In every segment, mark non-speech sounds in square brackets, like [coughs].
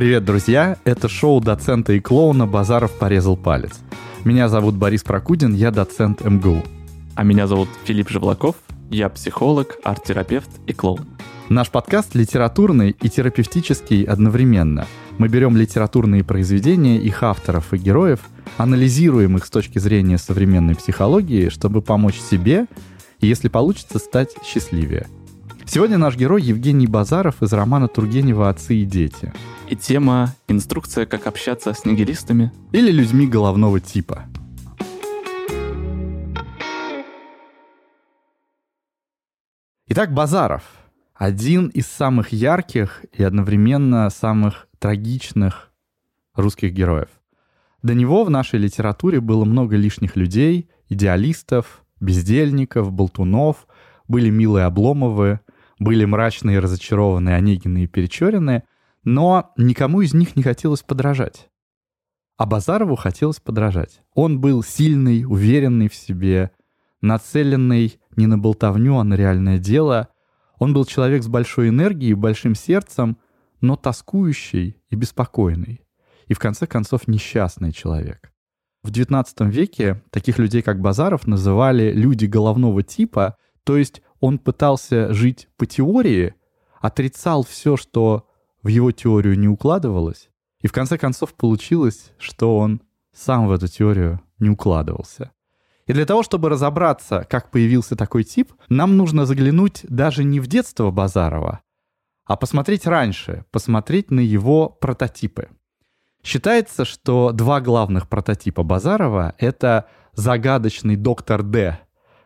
Привет, друзья! Это шоу доцента и клоуна «Базаров порезал палец». Меня зовут Борис Прокудин, я доцент МГУ. А меня зовут Филипп Живлаков, я психолог, арт-терапевт и клоун. Наш подкаст литературный и терапевтический одновременно. Мы берем литературные произведения, их авторов и героев, анализируем их с точки зрения современной психологии, чтобы помочь себе и, если получится, стать счастливее. Сегодня наш герой Евгений Базаров из романа Тургенева «Отцы и дети». И тема «Инструкция, как общаться с нигилистами» или людьми головного типа. Итак, Базаров – один из самых ярких и одновременно самых трагичных русских героев. До него в нашей литературе было много лишних людей, идеалистов, бездельников, болтунов, были милые Обломовы, были мрачные, разочарованные Онегины и Перечерины, но никому из них не хотелось подражать. А Базарову хотелось подражать. Он был сильный, уверенный в себе, нацеленный не на болтовню, а на реальное дело. Он был человек с большой энергией, большим сердцем, но тоскующий и беспокойный. И в конце концов несчастный человек. В XIX веке таких людей, как Базаров, называли люди головного типа, то есть он пытался жить по теории, отрицал все, что в его теорию не укладывалось, и в конце концов получилось, что он сам в эту теорию не укладывался. И для того, чтобы разобраться, как появился такой тип, нам нужно заглянуть даже не в детство Базарова, а посмотреть раньше, посмотреть на его прототипы. Считается, что два главных прототипа Базарова — это загадочный доктор Д,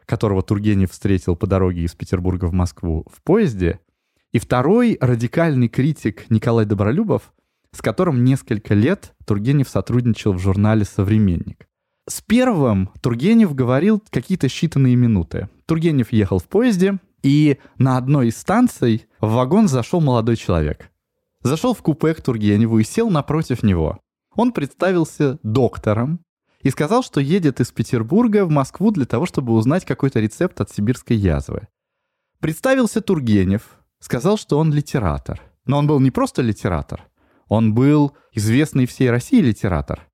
которого Тургенев встретил по дороге из Петербурга в Москву в поезде, и второй радикальный критик Николай Добролюбов, с которым несколько лет Тургенев сотрудничал в журнале «Современник». С первым Тургенев говорил какие-то считанные минуты. Тургенев ехал в поезде, и на одной из станций в вагон зашел молодой человек. Зашел в купе к Тургеневу и сел напротив него. Он представился доктором, и сказал, что едет из Петербурга в Москву для того, чтобы узнать какой-то рецепт от сибирской язвы. Представился Тургенев, сказал, что он литератор. Но он был не просто литератор, он был известный всей России литератор.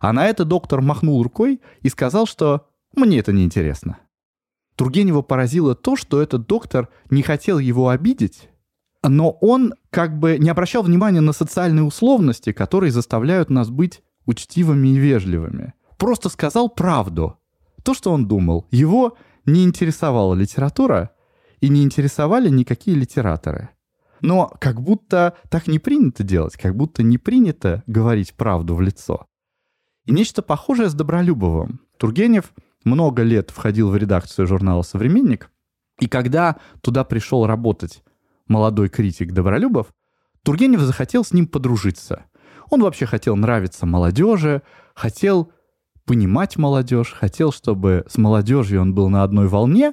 А на это доктор махнул рукой и сказал, что «мне это не интересно». Тургенева поразило то, что этот доктор не хотел его обидеть, но он как бы не обращал внимания на социальные условности, которые заставляют нас быть учтивыми и вежливыми просто сказал правду. То, что он думал. Его не интересовала литература и не интересовали никакие литераторы. Но как будто так не принято делать, как будто не принято говорить правду в лицо. И нечто похожее с Добролюбовым. Тургенев много лет входил в редакцию журнала «Современник», и когда туда пришел работать молодой критик Добролюбов, Тургенев захотел с ним подружиться. Он вообще хотел нравиться молодежи, хотел понимать молодежь, хотел, чтобы с молодежью он был на одной волне,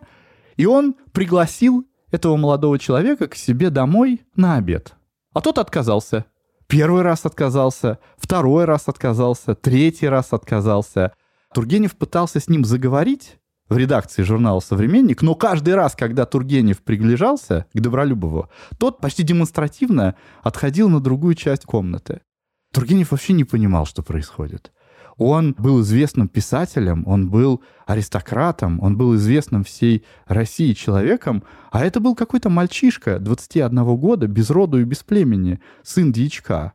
и он пригласил этого молодого человека к себе домой на обед. А тот отказался. Первый раз отказался, второй раз отказался, третий раз отказался. Тургенев пытался с ним заговорить в редакции журнала «Современник», но каждый раз, когда Тургенев приближался к Добролюбову, тот почти демонстративно отходил на другую часть комнаты. Тургенев вообще не понимал, что происходит. Он был известным писателем, он был аристократом, он был известным всей России человеком, а это был какой-то мальчишка 21 года, без роду и без племени, сын дьячка.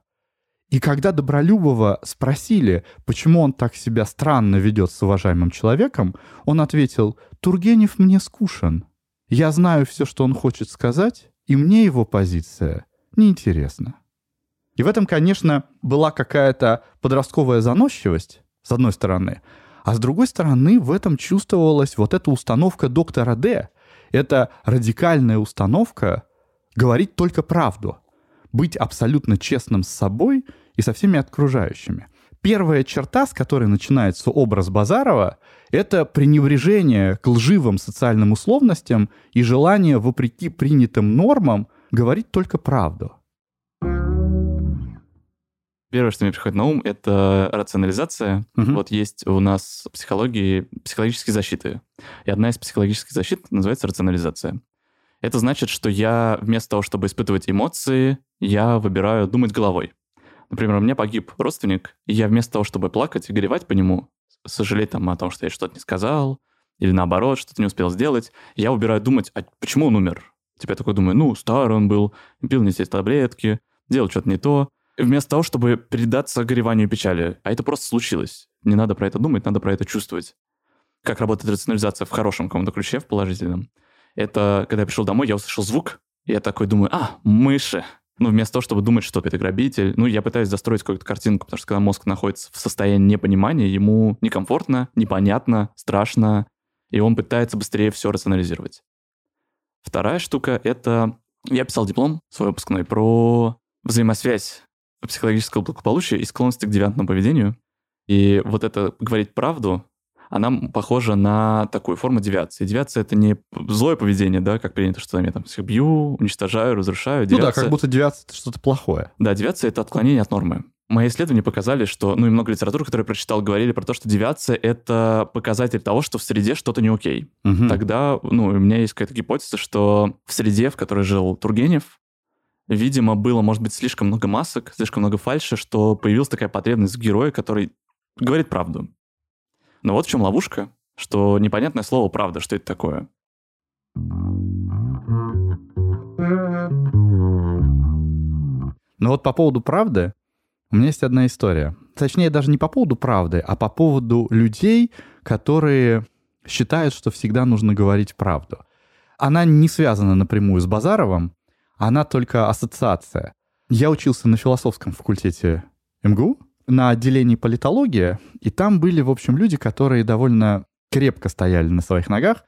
И когда Добролюбова спросили, почему он так себя странно ведет с уважаемым человеком, он ответил, «Тургенев мне скушен. Я знаю все, что он хочет сказать, и мне его позиция неинтересна». И в этом, конечно, была какая-то подростковая заносчивость, с одной стороны, а с другой стороны, в этом чувствовалась вот эта установка доктора Д. Это радикальная установка говорить только правду, быть абсолютно честным с собой и со всеми окружающими. Первая черта, с которой начинается образ Базарова, это пренебрежение к лживым социальным условностям и желание, вопреки принятым нормам, говорить только правду. Первое, что мне приходит на ум, это рационализация. Угу. Вот есть у нас в психологии психологические защиты. И одна из психологических защит называется рационализация. Это значит, что я вместо того, чтобы испытывать эмоции, я выбираю думать головой. Например, у меня погиб родственник, и я вместо того, чтобы плакать и горевать по нему, сожалеть там о том, что я что-то не сказал, или наоборот, что-то не успел сделать, я убираю думать, а почему он умер? Типа я такой думаю, ну, старый он был, пил не те таблетки, делал что-то не то. Вместо того, чтобы передаться гореванию и печали. А это просто случилось. Не надо про это думать, надо про это чувствовать. Как работает рационализация в хорошем каком-то ключе, в положительном. Это когда я пришел домой, я услышал звук, и я такой думаю, а, мыши. Ну, вместо того, чтобы думать, что это грабитель, ну, я пытаюсь застроить какую-то картинку, потому что когда мозг находится в состоянии непонимания, ему некомфортно, непонятно, страшно, и он пытается быстрее все рационализировать. Вторая штука — это... Я писал диплом свой выпускной про взаимосвязь психологического благополучия и склонности к девиантному поведению. И вот это говорить правду, она похожа на такую форму девиации. Девиация — это не злое поведение, да, как принято, что я там всех бью, уничтожаю, разрушаю. Девиация... Ну да, как будто девиация — это что-то плохое. Да, девиация — это отклонение от нормы. Мои исследования показали, что, ну и много литературы, которую я прочитал, говорили про то, что девиация — это показатель того, что в среде что-то не окей. Угу. Тогда, ну, у меня есть какая-то гипотеза, что в среде, в которой жил Тургенев, видимо, было, может быть, слишком много масок, слишком много фальши, что появилась такая потребность в герое, который говорит правду. Но вот в чем ловушка, что непонятное слово «правда», что это такое. Ну вот по поводу правды, у меня есть одна история. Точнее, даже не по поводу правды, а по поводу людей, которые считают, что всегда нужно говорить правду. Она не связана напрямую с Базаровым, она только ассоциация. Я учился на философском факультете МГУ, на отделении политологии, и там были, в общем, люди, которые довольно крепко стояли на своих ногах,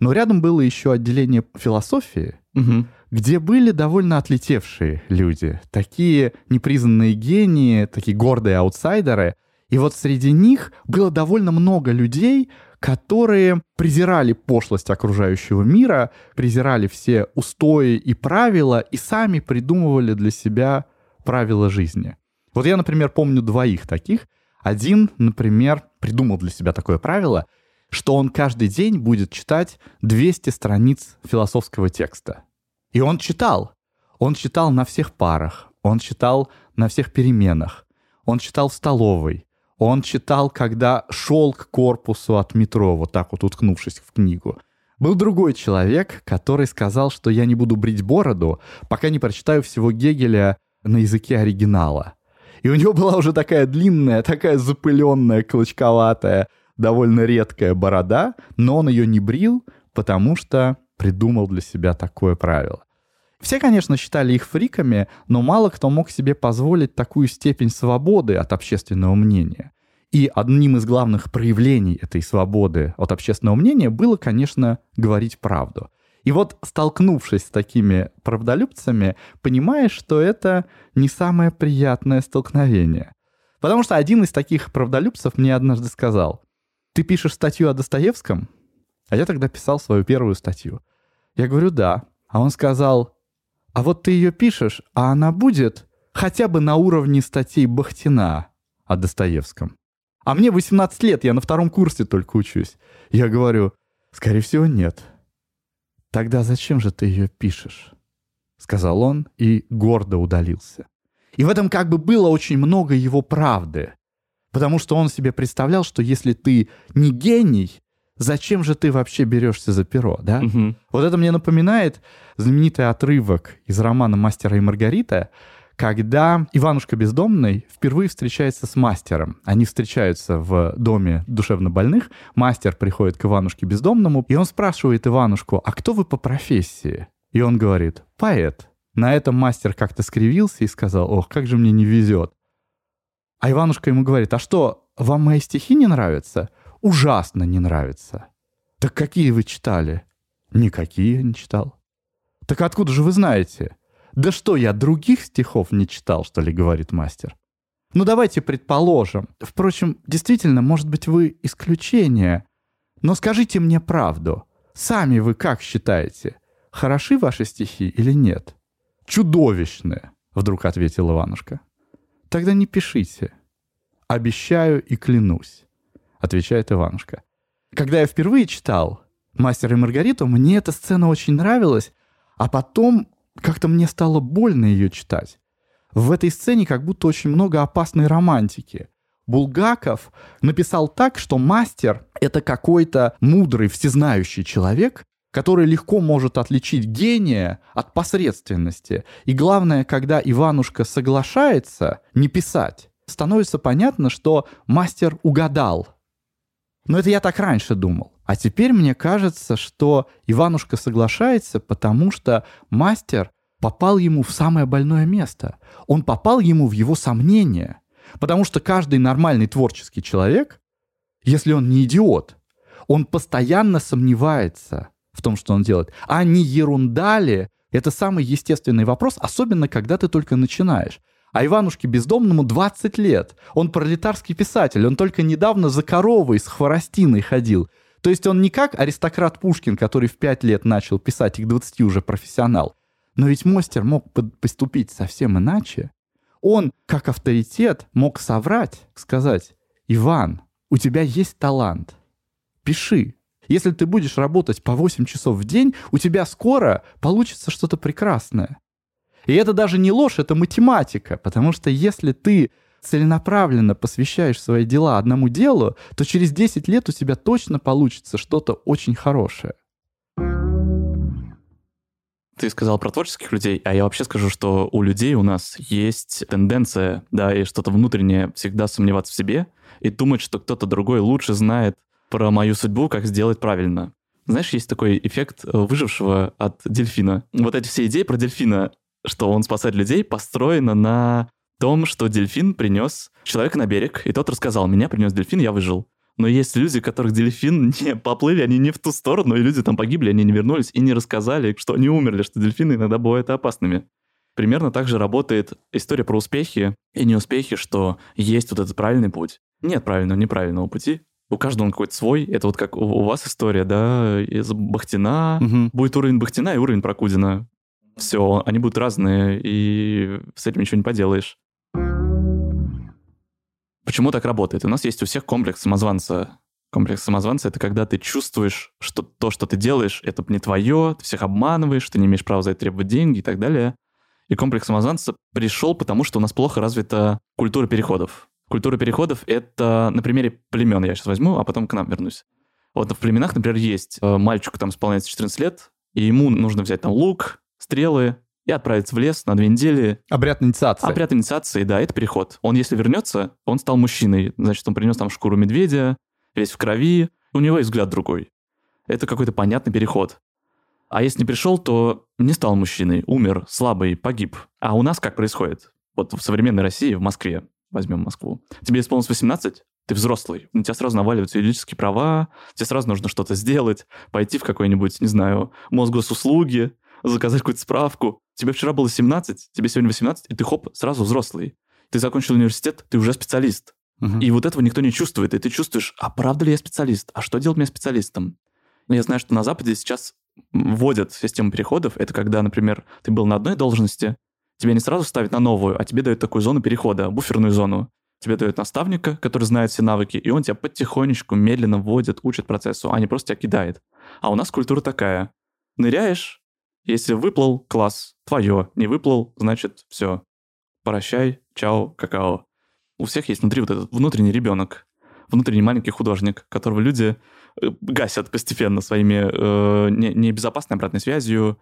но рядом было еще отделение философии, угу. где были довольно отлетевшие люди, такие непризнанные гении, такие гордые аутсайдеры. И вот среди них было довольно много людей, которые презирали пошлость окружающего мира, презирали все устои и правила и сами придумывали для себя правила жизни. Вот я, например, помню двоих таких. Один, например, придумал для себя такое правило, что он каждый день будет читать 200 страниц философского текста. И он читал. Он читал на всех парах, он читал на всех переменах, он читал в столовой, он читал, когда шел к корпусу от метро, вот так вот уткнувшись в книгу. Был другой человек, который сказал, что я не буду брить бороду, пока не прочитаю всего Гегеля на языке оригинала. И у него была уже такая длинная, такая запыленная, клочковатая, довольно редкая борода, но он ее не брил, потому что придумал для себя такое правило. Все, конечно, считали их фриками, но мало кто мог себе позволить такую степень свободы от общественного мнения. И одним из главных проявлений этой свободы от общественного мнения было, конечно, говорить правду. И вот, столкнувшись с такими правдолюбцами, понимаешь, что это не самое приятное столкновение. Потому что один из таких правдолюбцев мне однажды сказал, «Ты пишешь статью о Достоевском?» А я тогда писал свою первую статью. Я говорю, да. А он сказал, а вот ты ее пишешь, а она будет хотя бы на уровне статей Бахтина о Достоевском. А мне 18 лет, я на втором курсе только учусь. Я говорю, скорее всего, нет. Тогда зачем же ты ее пишешь? Сказал он и гордо удалился. И в этом как бы было очень много его правды. Потому что он себе представлял, что если ты не гений, зачем же ты вообще берешься за перо, да? Угу. Вот это мне напоминает знаменитый отрывок из романа «Мастера и Маргарита», когда Иванушка Бездомный впервые встречается с мастером. Они встречаются в доме душевнобольных. Мастер приходит к Иванушке Бездомному, и он спрашивает Иванушку, а кто вы по профессии? И он говорит, поэт. На этом мастер как-то скривился и сказал, ох, как же мне не везет. А Иванушка ему говорит, а что, вам мои стихи не нравятся? Ужасно не нравится. Так какие вы читали? Никакие я не читал. Так откуда же вы знаете? Да что, я других стихов не читал, что ли, говорит мастер. Ну давайте предположим. Впрочем, действительно, может быть, вы исключение. Но скажите мне правду. Сами вы как считаете? Хороши ваши стихи или нет? Чудовищные, вдруг ответил Иванушка. Тогда не пишите. Обещаю и клянусь отвечает Иванушка. Когда я впервые читал «Мастер и Маргариту», мне эта сцена очень нравилась, а потом как-то мне стало больно ее читать. в этой сцене как будто очень много опасной романтики. Булгаков написал так, что мастер — это какой-то мудрый, всезнающий человек, который легко может отличить гения от посредственности. И главное, когда Иванушка соглашается не писать, становится понятно, что мастер угадал. Но это я так раньше думал. А теперь мне кажется, что Иванушка соглашается, потому что мастер попал ему в самое больное место. Он попал ему в его сомнения. Потому что каждый нормальный творческий человек, если он не идиот, он постоянно сомневается в том, что он делает. А не ерунда ли? Это самый естественный вопрос, особенно когда ты только начинаешь. А Иванушке Бездомному 20 лет. Он пролетарский писатель. Он только недавно за коровой с хворостиной ходил. То есть он не как аристократ Пушкин, который в 5 лет начал писать, и к 20 уже профессионал. Но ведь мастер мог поступить совсем иначе. Он, как авторитет, мог соврать, сказать, «Иван, у тебя есть талант. Пиши. Если ты будешь работать по 8 часов в день, у тебя скоро получится что-то прекрасное». И это даже не ложь, это математика, потому что если ты целенаправленно посвящаешь свои дела одному делу, то через 10 лет у тебя точно получится что-то очень хорошее. Ты сказал про творческих людей, а я вообще скажу, что у людей у нас есть тенденция, да, и что-то внутреннее всегда сомневаться в себе и думать, что кто-то другой лучше знает про мою судьбу, как сделать правильно. Знаешь, есть такой эффект э, выжившего от дельфина. Вот эти все идеи про дельфина, что он спасает людей, построено на том, что дельфин принес человека на берег, и тот рассказал, меня принес дельфин, я выжил. Но есть люди, которых дельфин [laughs] не поплыли, они не в ту сторону, и люди там погибли, они не вернулись и не рассказали, что они умерли, что дельфины иногда бывают опасными. Примерно так же работает история про успехи и неуспехи, что есть вот этот правильный путь. Нет правильного, неправильного пути. У каждого он какой-то свой. Это вот как у, вас история, да, из Бахтина. Угу. Будет уровень Бахтина и уровень Прокудина. Все, они будут разные, и с этим ничего не поделаешь. Почему так работает? У нас есть у всех комплекс самозванца. Комплекс самозванца — это когда ты чувствуешь, что то, что ты делаешь, это не твое, ты всех обманываешь, ты не имеешь права за это требовать деньги и так далее. И комплекс самозванца пришел, потому что у нас плохо развита культура переходов. Культура переходов — это на примере племен я сейчас возьму, а потом к нам вернусь. Вот в племенах, например, есть э, мальчик, там исполняется 14 лет, и ему нужно взять там лук, стрелы, и отправиться в лес на две недели. Обряд инициации. Обряд инициации, да, это переход. Он, если вернется, он стал мужчиной. Значит, он принес там шкуру медведя, весь в крови, у него есть взгляд другой. Это какой-то понятный переход. А если не пришел, то не стал мужчиной, умер, слабый, погиб. А у нас как происходит? Вот в современной России, в Москве, возьмем Москву, тебе исполнилось 18, ты взрослый, на тебя сразу наваливаются юридические права, тебе сразу нужно что-то сделать, пойти в какой-нибудь, не знаю, Мосгосуслуги, заказать какую-то справку. Тебе вчера было 17, тебе сегодня 18, и ты хоп, сразу взрослый. Ты закончил университет, ты уже специалист. Угу. И вот этого никто не чувствует. И ты чувствуешь, а правда ли я специалист? А что делать мне специалистом? Я знаю, что на Западе сейчас вводят систему переходов. Это когда, например, ты был на одной должности, тебя не сразу ставят на новую, а тебе дают такую зону перехода, буферную зону. Тебе дают наставника, который знает все навыки, и он тебя потихонечку, медленно вводит, учит процессу, а не просто тебя кидает. А у нас культура такая. Ныряешь, если выплыл, класс, твое. Не выплыл, значит, все. Прощай, чао, какао. У всех есть внутри вот этот внутренний ребенок, внутренний маленький художник, которого люди э, гасят постепенно своими э, небезопасной обратной связью,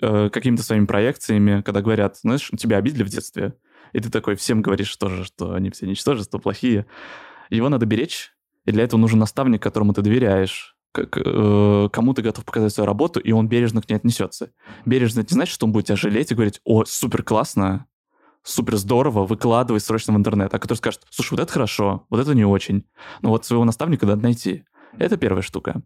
э, какими-то своими проекциями, когда говорят, знаешь, тебя обидели в детстве, и ты такой всем говоришь тоже, что они все ничтожества, плохие. Его надо беречь, и для этого нужен наставник, которому ты доверяешь, к, э, кому ты готов показать свою работу, и он бережно к ней отнесется. Бережно это не значит, что он будет тебя жалеть и говорить, о, супер классно, супер здорово, выкладывай срочно в интернет. А который скажет, слушай, вот это хорошо, вот это не очень. Но вот своего наставника надо найти. Это первая штука.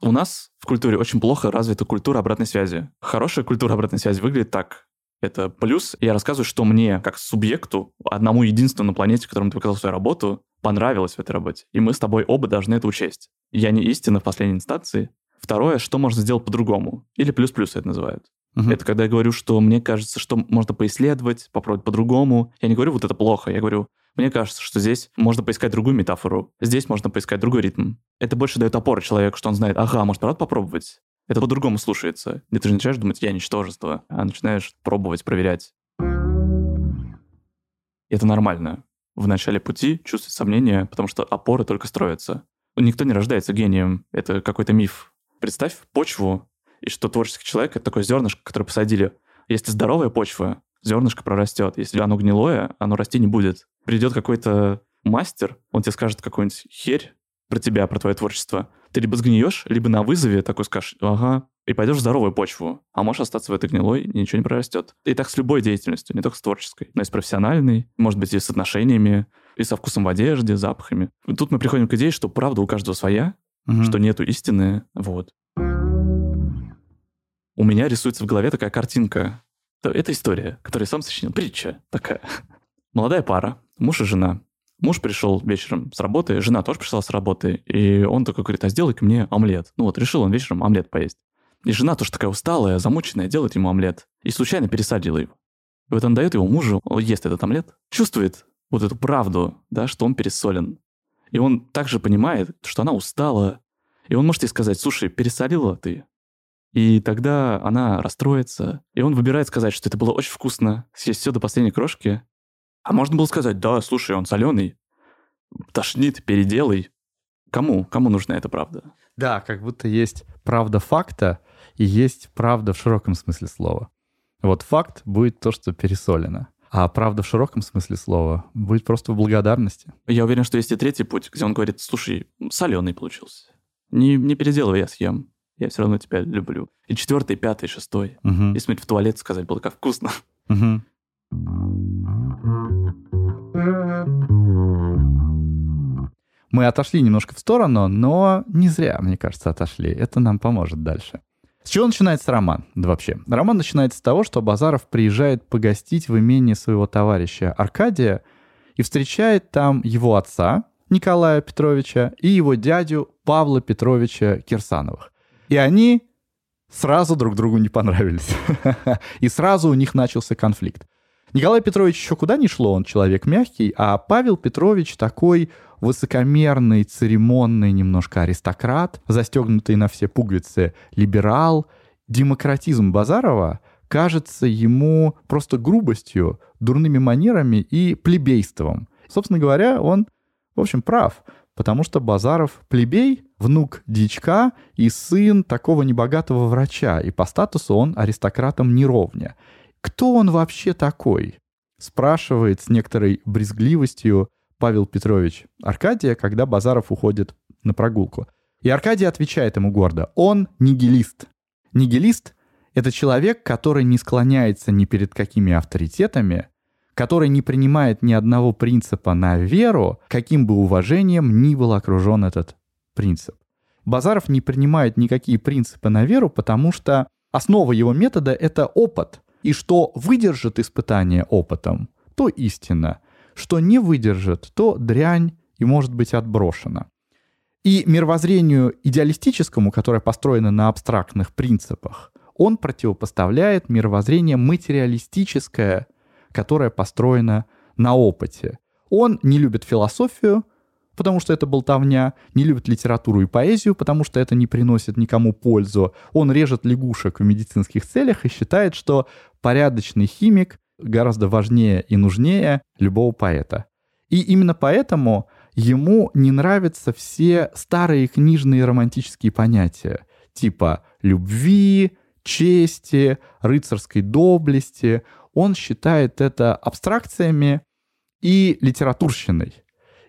У нас в культуре очень плохо развита культура обратной связи. Хорошая культура обратной связи выглядит так. Это плюс. Я рассказываю, что мне, как субъекту, одному единственному на планете, которому ты показал свою работу, понравилось в этой работе. И мы с тобой оба должны это учесть. Я не истина в последней инстанции. Второе, что можно сделать по-другому. Или плюс-плюс это называют. Угу. Это когда я говорю, что мне кажется, что можно поисследовать, попробовать по-другому. Я не говорю, вот это плохо. Я говорю, мне кажется, что здесь можно поискать другую метафору. Здесь можно поискать другой ритм. Это больше дает опору человеку, что он знает, ага, может, правда попробовать? это по-другому слушается. Где ты же начинаешь думать, я ничтожество, а начинаешь пробовать, проверять. Это нормально. В начале пути чувствовать сомнения, потому что опоры только строятся. Никто не рождается гением. Это какой-то миф. Представь почву, и что творческий человек — это такое зернышко, которое посадили. Если здоровая почва, зернышко прорастет. Если оно гнилое, оно расти не будет. Придет какой-то мастер, он тебе скажет какую-нибудь херь про тебя, про твое творчество. Ты либо сгниешь, либо на вызове такой скажешь, ага, и пойдешь в здоровую почву, а можешь остаться в этой гнилой, и ничего не прорастет. И так с любой деятельностью, не только с творческой, но и с профессиональной, может быть, и с отношениями, и со вкусом в одежде, запахами. И тут мы приходим к идее, что правда у каждого своя, угу. что нету истины, вот. У меня рисуется в голове такая картинка. Это история, которую я сам сочинил. Притча такая. Молодая пара, муж и жена. Муж пришел вечером с работы, жена тоже пришла с работы, и он такой говорит, а сделай-ка мне омлет. Ну вот, решил он вечером омлет поесть. И жена тоже такая усталая, замученная, делает ему омлет. И случайно пересадила его. И вот он дает его мужу, он ест этот омлет, чувствует вот эту правду, да, что он пересолен. И он также понимает, что она устала. И он может ей сказать, слушай, пересолила ты. И тогда она расстроится. И он выбирает сказать, что это было очень вкусно, съесть все до последней крошки. А можно было сказать, да, слушай, он соленый, тошнит, переделай. Кому? Кому нужна эта правда? Да, как будто есть правда факта и есть правда в широком смысле слова. Вот факт будет то, что пересолено. А правда в широком смысле слова будет просто в благодарности. Я уверен, что есть и третий путь, где он говорит, слушай, соленый получился. Не, не переделывай, я съем. Я все равно тебя люблю. И четвертый, пятый, шестой. Угу. Если в туалет сказать было, как вкусно. Угу. Мы отошли немножко в сторону, но не зря, мне кажется, отошли. Это нам поможет дальше. С чего начинается роман вообще? Роман начинается с того, что Базаров приезжает погостить в имение своего товарища Аркадия и встречает там его отца Николая Петровича и его дядю Павла Петровича Кирсановых. И они сразу друг другу не понравились. [laughs] И сразу у них начался конфликт. Николай Петрович еще куда ни шло, он человек мягкий, а Павел Петрович такой высокомерный, церемонный немножко аристократ, застегнутый на все пуговицы либерал. Демократизм Базарова кажется ему просто грубостью, дурными манерами и плебейством. Собственно говоря, он, в общем, прав, потому что Базаров плебей, внук дичка и сын такого небогатого врача, и по статусу он аристократом неровня. Кто он вообще такой? Спрашивает с некоторой брезгливостью Павел Петрович Аркадия, когда Базаров уходит на прогулку. И Аркадий отвечает ему гордо, он нигилист. Нигилист — это человек, который не склоняется ни перед какими авторитетами, который не принимает ни одного принципа на веру, каким бы уважением ни был окружен этот принцип. Базаров не принимает никакие принципы на веру, потому что основа его метода — это опыт. И что выдержит испытание опытом, то истина — что не выдержит, то дрянь и может быть отброшена. И мировоззрению идеалистическому, которое построено на абстрактных принципах, он противопоставляет мировоззрение материалистическое, которое построено на опыте. Он не любит философию, потому что это болтовня, не любит литературу и поэзию, потому что это не приносит никому пользу. Он режет лягушек в медицинских целях и считает, что порядочный химик гораздо важнее и нужнее любого поэта. И именно поэтому ему не нравятся все старые книжные романтические понятия, типа любви, чести, рыцарской доблести. Он считает это абстракциями и литературщиной.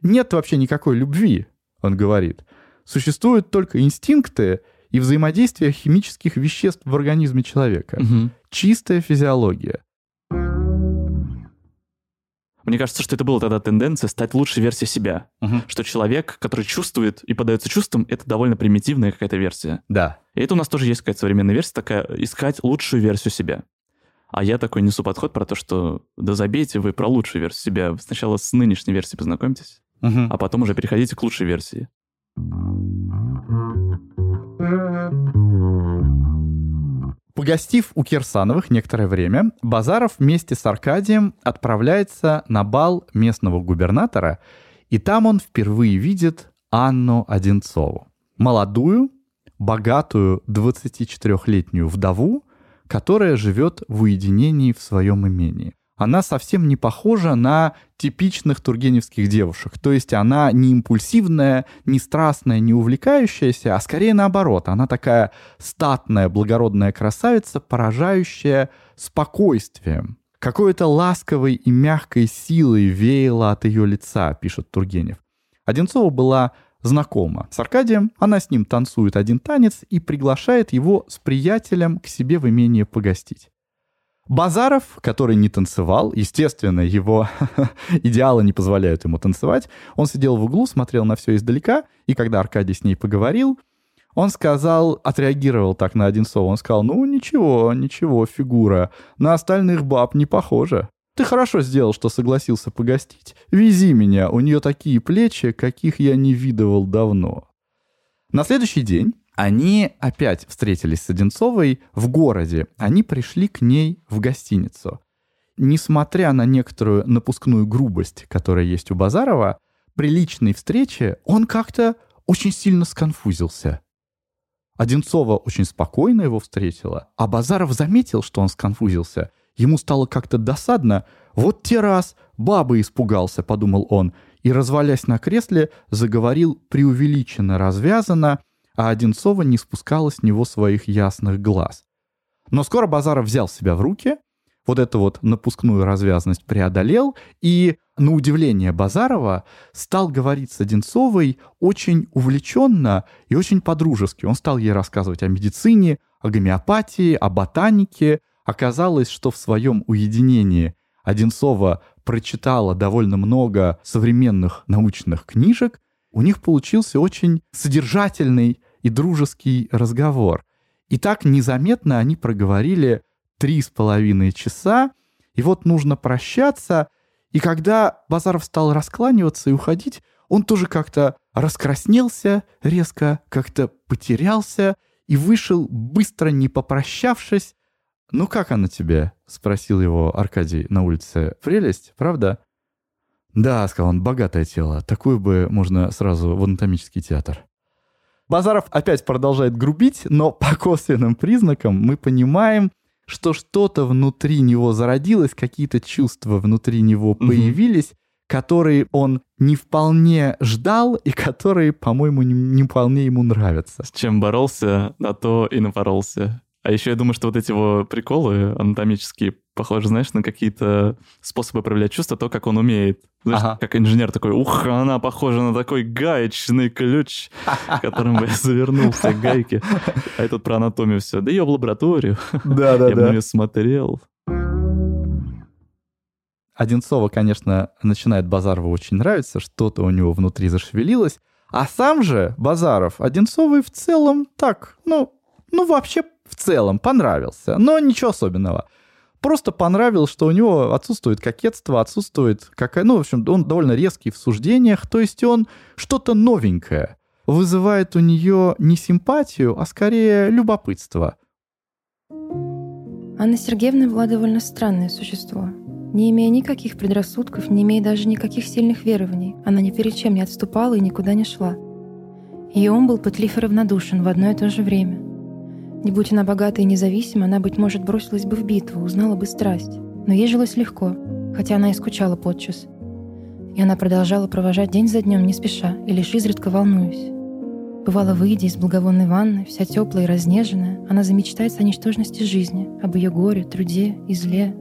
Нет вообще никакой любви, он говорит. Существуют только инстинкты и взаимодействие химических веществ в организме человека. Угу. Чистая физиология. Мне кажется, что это была тогда тенденция стать лучшей версией себя. Угу. Что человек, который чувствует и подается чувствам, это довольно примитивная какая-то версия. Да. И это у нас тоже есть какая-то современная версия, такая искать лучшую версию себя. А я такой несу подход про то, что да забейте вы про лучшую версию себя. Сначала с нынешней версией познакомьтесь, угу. а потом уже переходите к лучшей версии. Погостив у Кирсановых некоторое время, Базаров вместе с Аркадием отправляется на бал местного губернатора, и там он впервые видит Анну Одинцову. Молодую, богатую 24-летнюю вдову, которая живет в уединении в своем имении. Она совсем не похожа на типичных тургеневских девушек. То есть она не импульсивная, не страстная, не увлекающаяся, а скорее наоборот. Она такая статная, благородная красавица, поражающая спокойствием. Какой-то ласковой и мягкой силой веяло от ее лица, пишет Тургенев. Одинцова была знакома с Аркадием, она с ним танцует один танец и приглашает его с приятелем к себе в имение погостить. Базаров, который не танцевал, естественно, его [laughs] идеалы не позволяют ему танцевать, он сидел в углу, смотрел на все издалека, и когда Аркадий с ней поговорил, он сказал, отреагировал так на один слово, он сказал, ну ничего, ничего, фигура, на остальных баб не похожа. Ты хорошо сделал, что согласился погостить. Вези меня, у нее такие плечи, каких я не видывал давно. На следующий день они опять встретились с Одинцовой в городе. Они пришли к ней в гостиницу. Несмотря на некоторую напускную грубость, которая есть у Базарова, при личной встрече он как-то очень сильно сконфузился. Одинцова очень спокойно его встретила, а Базаров заметил, что он сконфузился. Ему стало как-то досадно. «Вот те раз! Бабы испугался», — подумал он, и, развалясь на кресле, заговорил преувеличенно развязанно, а Одинцова не спускала с него своих ясных глаз. Но скоро Базаров взял себя в руки, вот эту вот напускную развязанность преодолел, и, на удивление Базарова, стал говорить с Одинцовой очень увлеченно и очень подружески. Он стал ей рассказывать о медицине, о гомеопатии, о ботанике. Оказалось, что в своем уединении Одинцова прочитала довольно много современных научных книжек, у них получился очень содержательный и дружеский разговор. И так незаметно они проговорили три с половиной часа, и вот нужно прощаться, и когда Базаров стал раскланиваться и уходить, он тоже как-то раскраснелся резко, как-то потерялся и вышел, быстро не попрощавшись. «Ну как она тебе?» — спросил его Аркадий на улице. «Прелесть, правда?» «Да», — сказал он, — «богатое тело. Такую бы можно сразу в анатомический театр». Базаров опять продолжает грубить, но по косвенным признакам мы понимаем, что что-то внутри него зародилось, какие-то чувства внутри него появились, угу. которые он не вполне ждал и которые, по-моему, не, не вполне ему нравятся. С чем боролся, на то и напоролся. А еще я думаю, что вот эти его приколы анатомические похожи, знаешь, на какие-то способы проявлять чувства, то, как он умеет. Знаешь, ага. как инженер такой, ух, она похожа на такой гаечный ключ, которым бы я завернул все гайки. А этот про анатомию все. Да ее в лабораторию. Да, да, я да. Я бы смотрел. Одинцова, конечно, начинает Базарову очень нравиться, что-то у него внутри зашевелилось. А сам же Базаров Одинцовый в целом так, ну, ну вообще в целом понравился, но ничего особенного. Просто понравилось, что у него отсутствует кокетство, отсутствует какая, ну, в общем, он довольно резкий в суждениях, то есть он что-то новенькое вызывает у нее не симпатию, а скорее любопытство. Анна Сергеевна была довольно странное существо. Не имея никаких предрассудков, не имея даже никаких сильных верований, она ни перед чем не отступала и никуда не шла. Ее ум был пытлив и равнодушен в одно и то же время – не будь она богата и независима, она, быть может, бросилась бы в битву, узнала бы страсть. Но ей жилось легко, хотя она и скучала подчас. И она продолжала провожать день за днем не спеша и лишь изредка волнуясь. Бывало, выйдя из благовонной ванны, вся теплая и разнеженная, она замечтается о ничтожности жизни, об ее горе, труде и зле.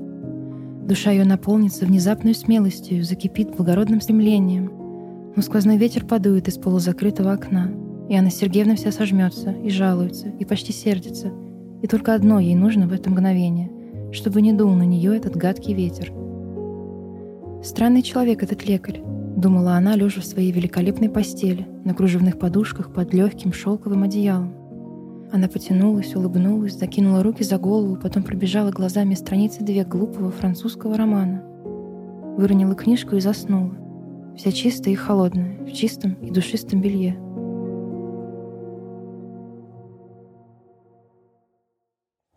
Душа ее наполнится внезапной смелостью, закипит благородным стремлением. Но сквозной ветер подует из полузакрытого окна, и Анна Сергеевна вся сожмется и жалуется, и почти сердится. И только одно ей нужно в это мгновение, чтобы не дул на нее этот гадкий ветер. «Странный человек этот лекарь», — думала она, лежа в своей великолепной постели, на кружевных подушках под легким шелковым одеялом. Она потянулась, улыбнулась, закинула руки за голову, потом пробежала глазами страницы две глупого французского романа. Выронила книжку и заснула. Вся чистая и холодная, в чистом и душистом белье.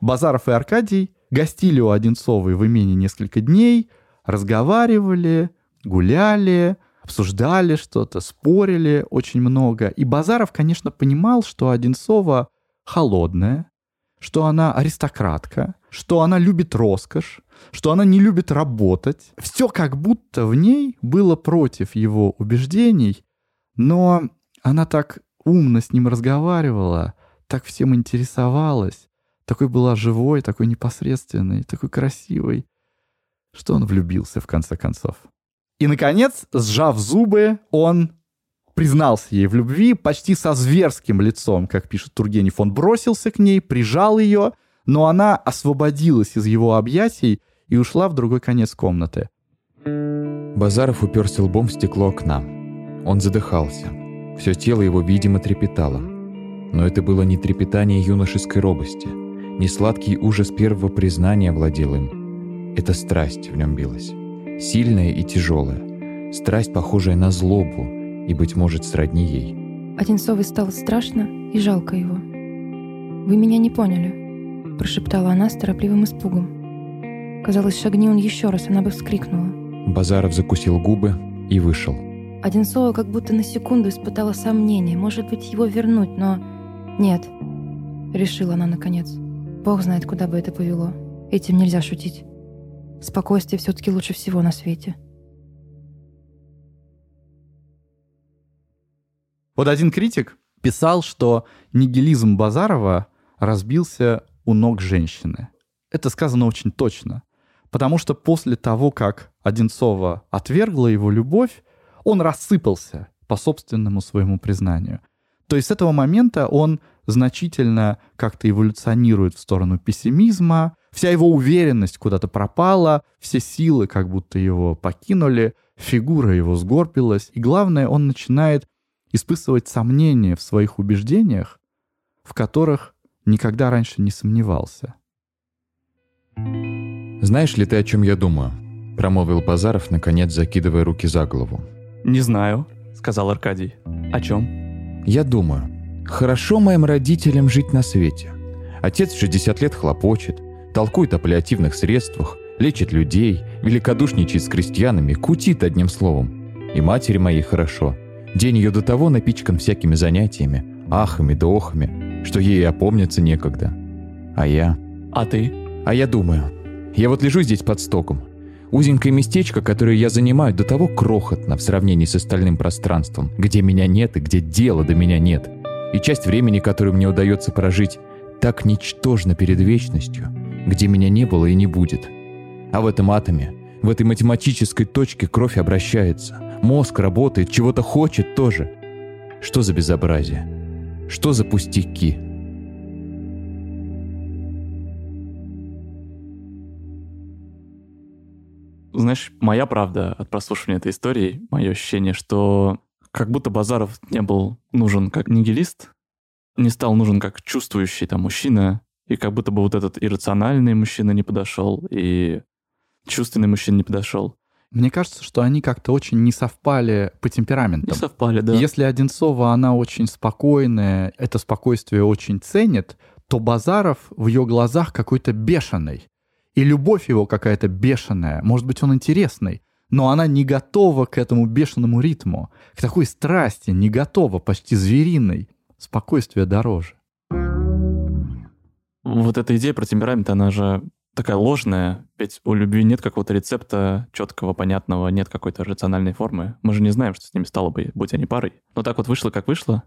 Базаров и Аркадий гостили у Одинцовой в имени несколько дней, разговаривали, гуляли, обсуждали что-то, спорили очень много. И Базаров, конечно, понимал, что Одинцова холодная, что она аристократка, что она любит роскошь, что она не любит работать. Все как будто в ней было против его убеждений, но она так умно с ним разговаривала, так всем интересовалась, такой была живой, такой непосредственной, такой красивой, что он влюбился в конце концов. И, наконец, сжав зубы, он признался ей в любви почти со зверским лицом, как пишет Тургенев. Он бросился к ней, прижал ее, но она освободилась из его объятий и ушла в другой конец комнаты. Базаров уперся лбом в стекло окна. Он задыхался. Все тело его, видимо, трепетало. Но это было не трепетание юношеской робости, не сладкий ужас первого признания владел им. Это страсть в нем билась. Сильная и тяжелая. Страсть, похожая на злобу, и, быть может, сродни ей. Одинцовой стало страшно и жалко его. «Вы меня не поняли», — прошептала она с торопливым испугом. Казалось, шагни он еще раз, она бы вскрикнула. Базаров закусил губы и вышел. Одинцова как будто на секунду испытала сомнение, может быть, его вернуть, но... Нет, решила она наконец. Бог знает, куда бы это повело. Этим нельзя шутить. Спокойствие все-таки лучше всего на свете. Вот один критик писал, что нигилизм Базарова разбился у ног женщины. Это сказано очень точно. Потому что после того, как Одинцова отвергла его любовь, он рассыпался по собственному своему признанию. То есть с этого момента он значительно как-то эволюционирует в сторону пессимизма, вся его уверенность куда-то пропала, все силы как будто его покинули, фигура его сгорбилась, и главное, он начинает испытывать сомнения в своих убеждениях, в которых никогда раньше не сомневался. «Знаешь ли ты, о чем я думаю?» — промолвил Базаров, наконец закидывая руки за голову. «Не знаю», — сказал Аркадий. «О чем?» «Я думаю, хорошо моим родителям жить на свете. Отец в 60 лет хлопочет, толкует о паллиативных средствах, лечит людей, великодушничает с крестьянами, кутит одним словом. И матери моей хорошо. День ее до того напичкан всякими занятиями, ахами да охами, что ей опомниться некогда. А я... А ты? А я думаю, я вот лежу здесь под стоком. Узенькое местечко, которое я занимаю, до того крохотно в сравнении с остальным пространством, где меня нет и где дела до меня нет. И часть времени, которую мне удается прожить, так ничтожна перед вечностью, где меня не было и не будет. А в этом атоме, в этой математической точке кровь обращается. Мозг работает, чего-то хочет тоже. Что за безобразие? Что за пустяки? Знаешь, моя правда от прослушивания этой истории, мое ощущение, что как будто Базаров не был нужен как нигилист, не стал нужен как чувствующий там мужчина, и как будто бы вот этот иррациональный мужчина не подошел, и чувственный мужчина не подошел. Мне кажется, что они как-то очень не совпали по темпераментам. Не совпали, да. Если Одинцова, она очень спокойная, это спокойствие очень ценит, то Базаров в ее глазах какой-то бешеный. И любовь его какая-то бешеная. Может быть, он интересный, но она не готова к этому бешеному ритму, к такой страсти, не готова, почти звериной. Спокойствие дороже. Вот эта идея про темперамент, она же такая ложная, ведь у любви нет какого-то рецепта четкого, понятного, нет какой-то рациональной формы. Мы же не знаем, что с ними стало бы, будь они парой. Но так вот вышло, как вышло.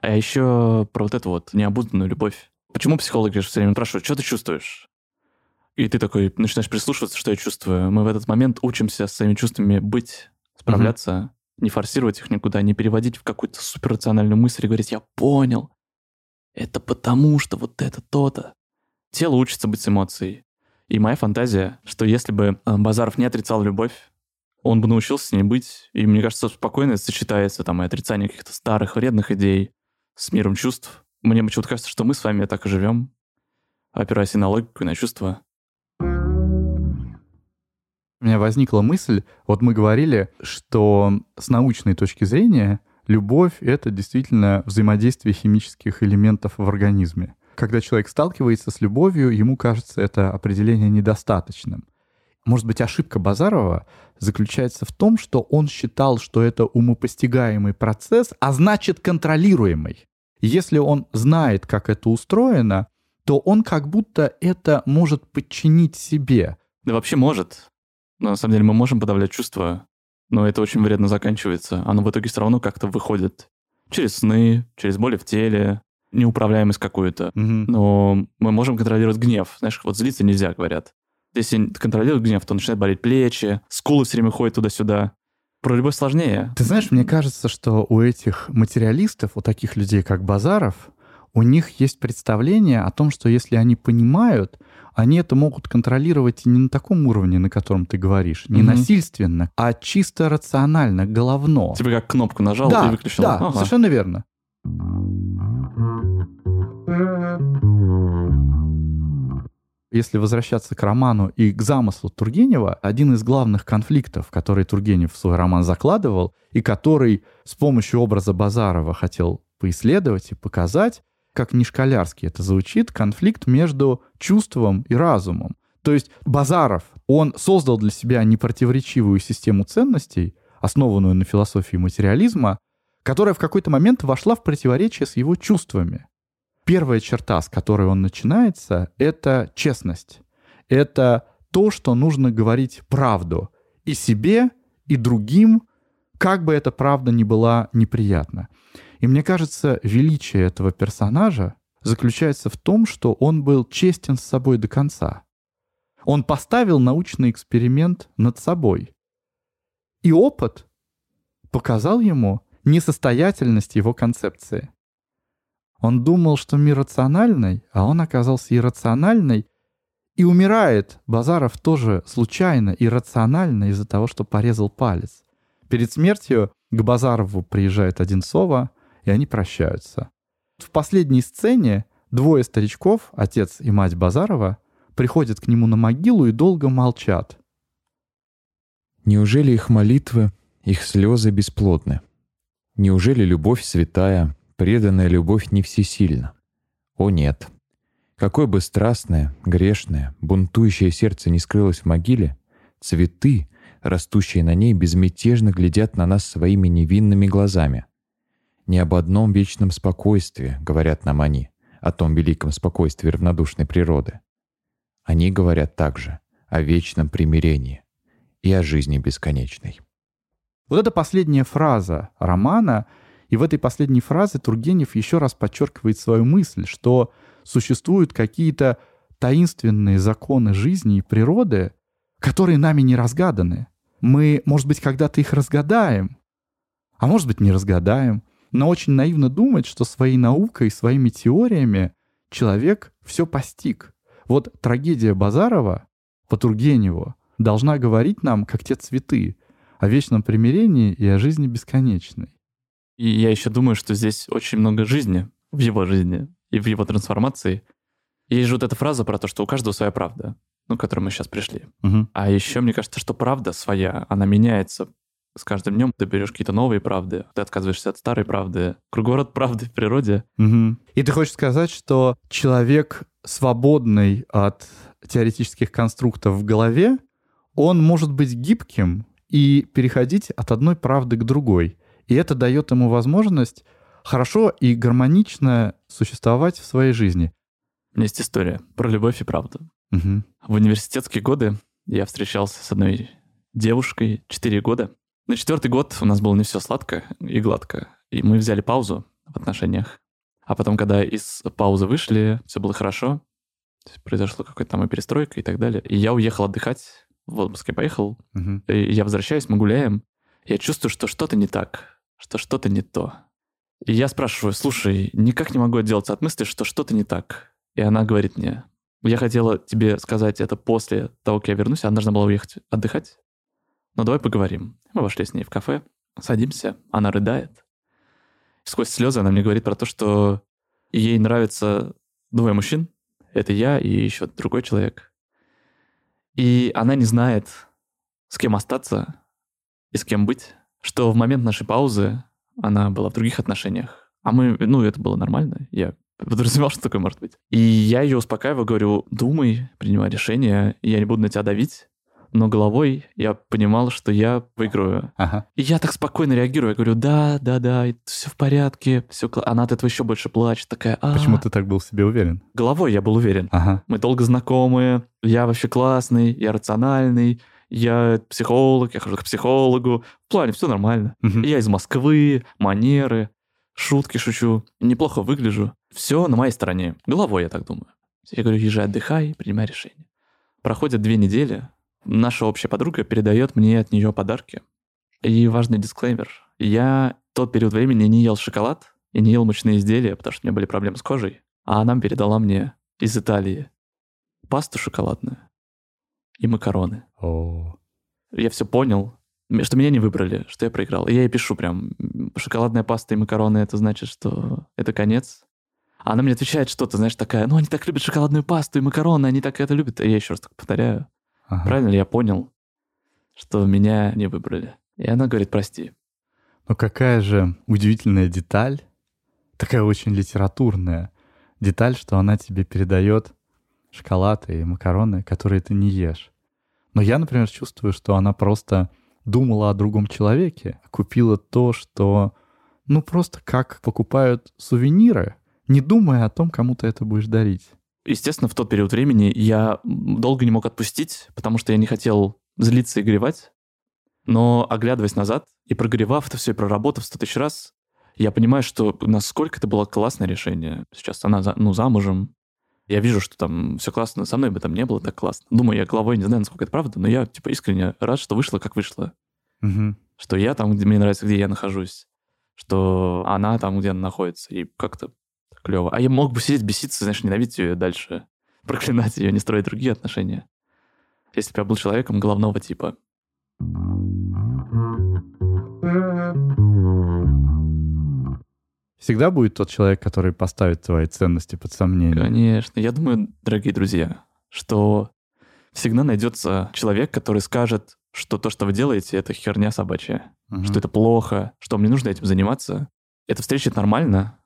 А еще про вот эту вот необузданную любовь. Почему психологи все время спрашивают, что ты чувствуешь? И ты такой начинаешь прислушиваться, что я чувствую. Мы в этот момент учимся с своими чувствами быть, справляться, mm-hmm. не форсировать их никуда, не переводить в какую-то суперрациональную мысль и говорить, я понял. Это потому, что вот это то-то. Тело учится быть с эмоцией. И моя фантазия, что если бы э, Базаров не отрицал любовь, он бы научился с ней быть. И мне кажется, спокойно сочетается там и отрицание каких-то старых вредных идей с миром чувств. Мне почему-то кажется, что мы с вами так и живем, опираясь и на логику, и на чувства. У меня возникла мысль, вот мы говорили, что с научной точки зрения любовь — это действительно взаимодействие химических элементов в организме. Когда человек сталкивается с любовью, ему кажется это определение недостаточным. Может быть, ошибка Базарова заключается в том, что он считал, что это умопостигаемый процесс, а значит контролируемый. Если он знает, как это устроено, то он как будто это может подчинить себе. Да вообще может. Но на самом деле мы можем подавлять чувства, но это очень вредно заканчивается. Оно в итоге все равно как-то выходит через сны, через боли в теле, неуправляемость какую-то. Мгм. Но мы можем контролировать гнев. Знаешь, вот злиться нельзя, говорят. Если ты контролируешь гнев, то начинает болеть плечи, скулы все время ходят туда-сюда. Про любовь сложнее. Ты знаешь, мне кажется, что у этих материалистов, у таких людей, как Базаров, у них есть представление о том, что если они понимают, они это могут контролировать не на таком уровне, на котором ты говоришь, не Мгм. насильственно, а чисто рационально, головно. Тебе как кнопку нажал да, и выключил. да, Ага. совершенно верно. Если возвращаться к роману и к замыслу Тургенева, один из главных конфликтов, который Тургенев в свой роман закладывал, и который с помощью образа Базарова хотел поисследовать и показать, как не школярски это звучит, конфликт между чувством и разумом. То есть Базаров, он создал для себя непротиворечивую систему ценностей, основанную на философии материализма, которая в какой-то момент вошла в противоречие с его чувствами. Первая черта, с которой он начинается, это честность. Это то, что нужно говорить правду и себе, и другим, как бы эта правда ни была неприятна. И мне кажется, величие этого персонажа заключается в том, что он был честен с собой до конца. Он поставил научный эксперимент над собой. И опыт показал ему несостоятельность его концепции. Он думал, что мир рациональный, а он оказался иррациональный. И умирает Базаров тоже случайно, иррационально из-за того, что порезал палец. Перед смертью к Базарову приезжает Одинцова, и они прощаются. В последней сцене двое старичков, отец и мать Базарова, приходят к нему на могилу и долго молчат. Неужели их молитвы, их слезы бесплодны? Неужели любовь святая, преданная любовь не всесильна? О нет! Какое бы страстное, грешное, бунтующее сердце не скрылось в могиле, цветы, растущие на ней, безмятежно глядят на нас своими невинными глазами. Не об одном вечном спокойствии, говорят нам они, о том великом спокойствии равнодушной природы. Они говорят также о вечном примирении и о жизни бесконечной. Вот это последняя фраза романа, и в этой последней фразе Тургенев еще раз подчеркивает свою мысль, что существуют какие-то таинственные законы жизни и природы, которые нами не разгаданы. Мы, может быть, когда-то их разгадаем, а может быть, не разгадаем, но очень наивно думать, что своей наукой, своими теориями человек все постиг. Вот трагедия Базарова по Тургеневу должна говорить нам, как те цветы, о вечном примирении и о жизни бесконечной. И я еще думаю, что здесь очень много жизни в его жизни и в его трансформации. Есть же вот эта фраза про то, что у каждого своя правда, ну, к которой мы сейчас пришли. Мгм. А еще мне кажется, что правда своя, она меняется с каждым днем. Ты берешь какие-то новые правды, ты отказываешься от старой правды. Круговорот правды в природе. Мгм. И ты хочешь сказать, что человек, свободный от теоретических конструктов в голове, он может быть гибким и переходить от одной правды к другой. И это дает ему возможность хорошо и гармонично существовать в своей жизни. У меня есть история про любовь и правду. Мгм. В университетские годы я встречался с одной девушкой 4 года. На четвертый год у нас было не все сладко и гладко. И мы взяли паузу в отношениях. А потом, когда из паузы вышли, все было хорошо. Произошла какая-то там и перестройка и так далее. И я уехал отдыхать. В отпуск я поехал. Мгм. И я возвращаюсь, мы гуляем. Я чувствую, что что-то не так. Что что-то не то. И я спрашиваю, слушай, никак не могу отделаться от мысли, что что-то не так. И она говорит мне, я хотела тебе сказать это после того, как я вернусь, она должна была уехать отдыхать. Но давай поговорим. Мы вошли с ней в кафе, садимся, она рыдает. Сквозь слезы она мне говорит про то, что ей нравятся двое мужчин. Это я и еще другой человек. И она не знает, с кем остаться и с кем быть. Что в момент нашей паузы она была в других отношениях. А мы, ну, это было нормально. Я подразумевал, что такое может быть. И я ее успокаиваю, говорю, думай, принимай решение, я не буду на тебя давить, но головой я понимал, что я выиграю. Ага. И я так спокойно реагирую. Я говорю, да, да, да, все в порядке, все. Она от этого еще больше плачет, такая. «А». Почему ты так был в себе уверен? Головой я был уверен. Ага. Мы долго знакомы, я вообще классный, я рациональный, я психолог, я хожу к психологу. В плане все нормально. Мгм. Я из Москвы, манеры, шутки шучу, неплохо выгляжу. Все на моей стороне. Головой, я так думаю. Я говорю, езжай, отдыхай, принимай решение. Проходят две недели, наша общая подруга передает мне от нее подарки. И важный дисклеймер. Я тот период времени не ел шоколад и не ел мучные изделия, потому что у меня были проблемы с кожей. А она передала мне из Италии пасту шоколадную и макароны. О, Я все понял, что меня не выбрали, что я проиграл. И я ей пишу прям, шоколадная паста и макароны, это значит, что это конец. А она мне отвечает что-то, знаешь, такая, ну, они так любят шоколадную пасту и макароны, они так это любят. И я еще раз так повторяю, ага. правильно ли я понял, что меня не выбрали? И она говорит, прости. Но какая же удивительная деталь, такая очень литературная деталь, что она тебе передает шоколад и макароны, которые ты не ешь. Но я, например, чувствую, что она просто думала о другом человеке, купила то, что, ну, просто как покупают сувениры, не думая о том, кому ты это будешь дарить. Естественно, в тот период времени я долго не мог отпустить, потому что я не хотел злиться и горевать. Но оглядываясь назад и прогревав это все и проработав сто тысяч раз, я понимаю, что насколько это было классное решение. Сейчас она ну, замужем. Я вижу, что там все классно, со мной бы там не было так классно. Думаю, я головой не знаю, насколько это правда, но я типа искренне рад, что вышло, как вышло. Мгм. Что я там, где мне нравится, где я нахожусь. Что она там, где она находится. И как-то клево. А я мог бы сидеть, беситься, знаешь, ненавидеть ее дальше. [laughs] Проклинать ее, не строить другие отношения. Если бы я был человеком головного типа. Всегда будет тот человек, который поставит твои ценности под сомнение. Конечно. Я думаю, дорогие друзья, что всегда найдется человек, который скажет, что то, что вы делаете, это херня собачья. Мгм. что это плохо, что мне нужно этим заниматься. Эта встреча это нормально.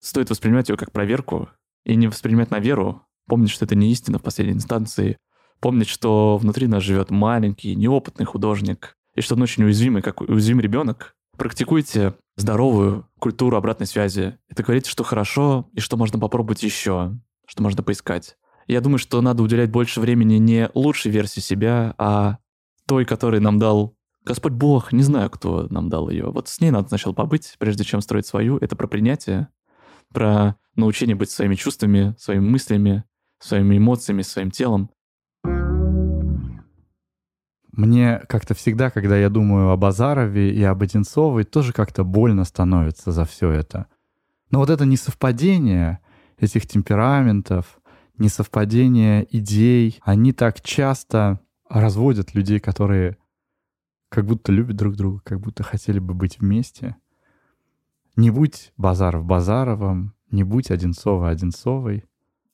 Стоит воспринимать ее как проверку и не воспринимать на веру. Помнить, что это не истина в последней инстанции. Помнить, что внутри нас живет маленький, неопытный художник, и что он очень уязвимый, как уязвимый ребенок. Практикуйте здоровую культуру обратной связи. Это говорите, что хорошо, и что можно попробовать еще, что можно поискать. Я думаю, что надо уделять больше времени не лучшей версии себя, а той, которой нам дал Господь Бог, не знаю, кто нам дал ее. Вот с ней надо сначала побыть, прежде чем строить свою. Это про принятие, про научение быть своими чувствами, своими мыслями, своими эмоциями, своим телом. Мне как-то всегда, когда я думаю об Азарове и об Одинцовой, тоже как-то больно становится за все это. Но вот это несовпадение этих темпераментов, несовпадение идей, они так часто разводят людей, которые как будто любят друг друга, как будто хотели бы быть вместе. Не будь Базаров Базаровым, не будь Одинцова Одинцовой.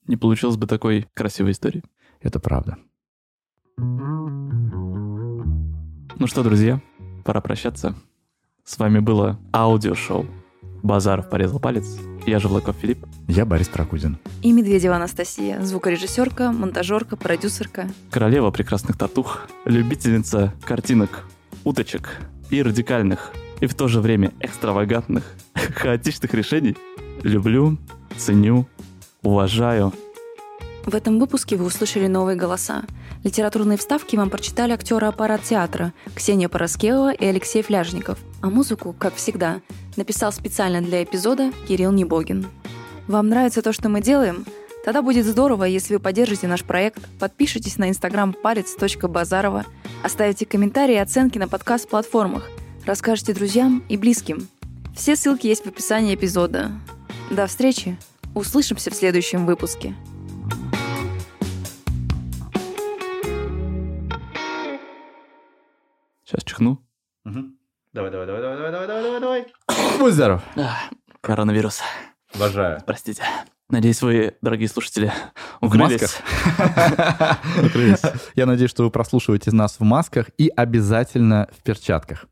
Не получилось бы такой красивой истории. Это правда. Ну что, друзья, пора прощаться. С вами было аудиошоу «Базаров порезал палец». Я Живлаков Филипп. Я Борис Прокудин. И Медведева Анастасия, звукорежиссерка, монтажерка, продюсерка. Королева прекрасных татух, любительница картинок, уточек и радикальных, и в то же время экстравагантных, [laughs] хаотичных решений. Люблю, ценю, уважаю. В этом выпуске вы услышали новые голоса. Литературные вставки вам прочитали актеры аппарат театра Ксения Пороскева и Алексей Фляжников. А музыку, как всегда, написал специально для эпизода Кирилл Небогин. Вам нравится то, что мы делаем? Тогда будет здорово, если вы поддержите наш проект, подпишитесь на инстаграм палец.базарова, оставите комментарии и оценки на подкаст-платформах, расскажете друзьям и близким. Все ссылки есть в описании эпизода. До встречи! Услышимся в следующем выпуске. Сейчас чихну. Давай, давай, давай, давай, давай, давай, давай, давай. [coughs] Будь здоров. Ах, Коронавирус. Обожаю. Простите. Надеюсь, вы, дорогие слушатели, В. [laughs] Укрылись. Я надеюсь, что вы прослушиваете нас в масках и обязательно в перчатках.